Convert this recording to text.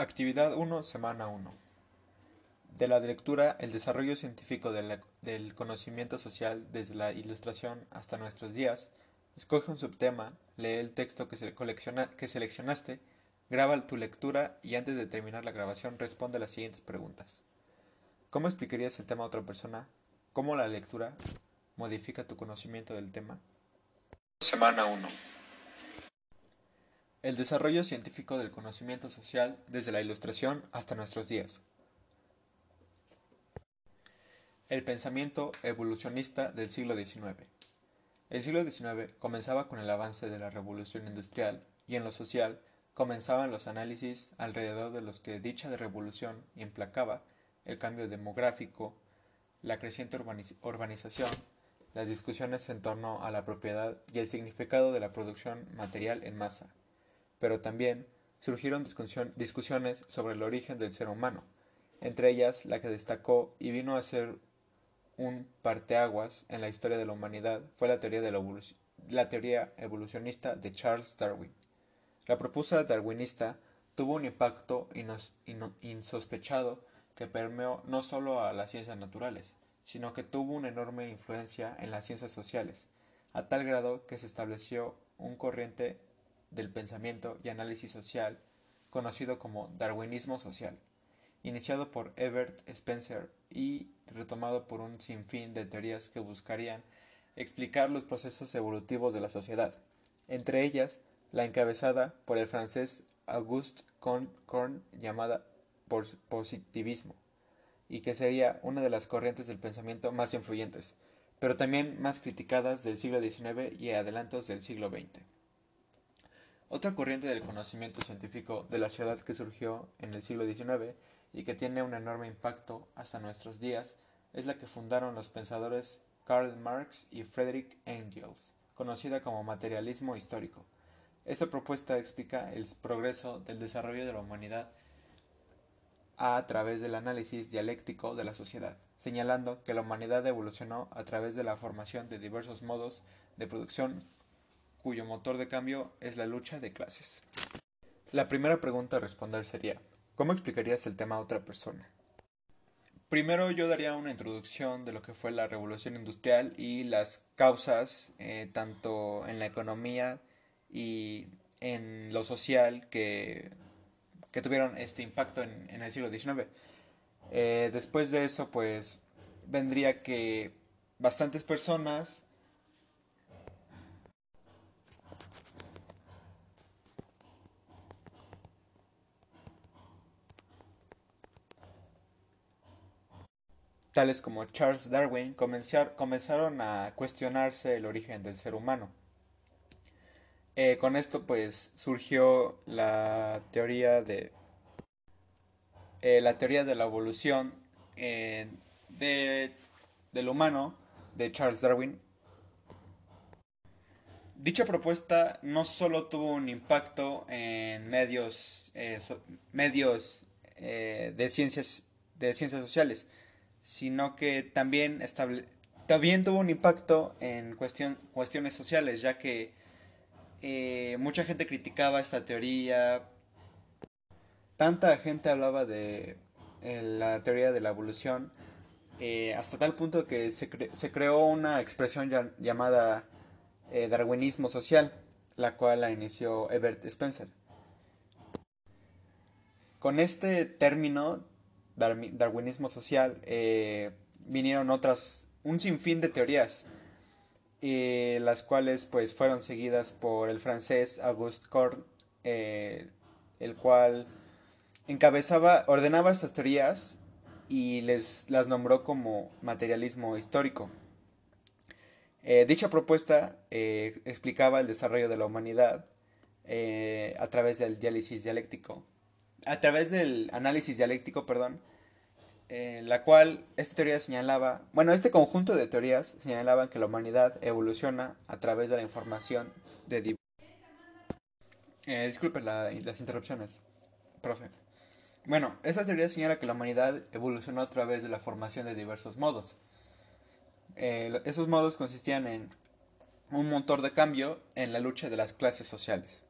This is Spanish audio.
Actividad 1, semana 1. De la lectura, el desarrollo científico del conocimiento social desde la ilustración hasta nuestros días. Escoge un subtema, lee el texto que, se colecciona- que seleccionaste, graba tu lectura y antes de terminar la grabación responde las siguientes preguntas. ¿Cómo explicarías el tema a otra persona? ¿Cómo la lectura modifica tu conocimiento del tema? Semana 1. El desarrollo científico del conocimiento social desde la ilustración hasta nuestros días. El pensamiento evolucionista del siglo XIX. El siglo XIX comenzaba con el avance de la revolución industrial y en lo social comenzaban los análisis alrededor de los que dicha revolución implacaba el cambio demográfico, la creciente urbaniz- urbanización, las discusiones en torno a la propiedad y el significado de la producción material en masa pero también surgieron discusiones sobre el origen del ser humano, entre ellas la que destacó y vino a ser un parteaguas en la historia de la humanidad fue la teoría, de la, la teoría evolucionista de Charles Darwin. La propuesta darwinista tuvo un impacto insospechado que permeó no solo a las ciencias naturales, sino que tuvo una enorme influencia en las ciencias sociales, a tal grado que se estableció un corriente del pensamiento y análisis social conocido como darwinismo social, iniciado por Herbert Spencer y retomado por un sinfín de teorías que buscarían explicar los procesos evolutivos de la sociedad, entre ellas la encabezada por el francés Auguste Comte llamada pos- positivismo, y que sería una de las corrientes del pensamiento más influyentes, pero también más criticadas del siglo XIX y adelantos del siglo XX. Otra corriente del conocimiento científico de la ciudad que surgió en el siglo XIX y que tiene un enorme impacto hasta nuestros días es la que fundaron los pensadores Karl Marx y Friedrich Engels, conocida como materialismo histórico. Esta propuesta explica el progreso del desarrollo de la humanidad a través del análisis dialéctico de la sociedad, señalando que la humanidad evolucionó a través de la formación de diversos modos de producción cuyo motor de cambio es la lucha de clases. La primera pregunta a responder sería, ¿cómo explicarías el tema a otra persona? Primero yo daría una introducción de lo que fue la revolución industrial y las causas, eh, tanto en la economía y en lo social, que, que tuvieron este impacto en, el siglo XIX. Eh, después de eso, pues vendría que bastantes personas tales como Charles Darwin, comenzar- comenzaron a cuestionarse el origen del ser humano. Eh, con esto pues surgió la teoría de eh, la teoría de la evolución eh, de, del humano de Charles Darwin. Dicha propuesta no solo tuvo un impacto en medios, medios de ciencias de ciencias sociales, sino que también, estable- también tuvo un impacto en cuestión, cuestiones sociales, ya que eh, mucha gente criticaba esta teoría, tanta gente hablaba de eh, la teoría de la evolución, eh, hasta tal punto que se, se creó una expresión llamada darwinismo social, la cual la inició Herbert Spencer. Con este término, darwinismo social, eh, vinieron otras, un sinfín de teorías, eh, las cuales pues fueron seguidas por el francés Auguste Comte, eh, el cual encabezaba, ordenaba estas teorías y les las nombró como materialismo histórico. Eh, dicha propuesta explicaba el desarrollo de la humanidad a través del diálisis dialéctico, a través del análisis dialéctico, perdón, eh, la cual esta teoría señalaba, bueno, este conjunto de teorías señalaban que la humanidad evoluciona a través de la información de... Eh, disculpe la- las interrupciones, profe. Bueno, esta teoría señala que la humanidad evolucionó a través de la formación de diversos modos. Eh, esos modos consistían en un motor de cambio en la lucha de las clases sociales.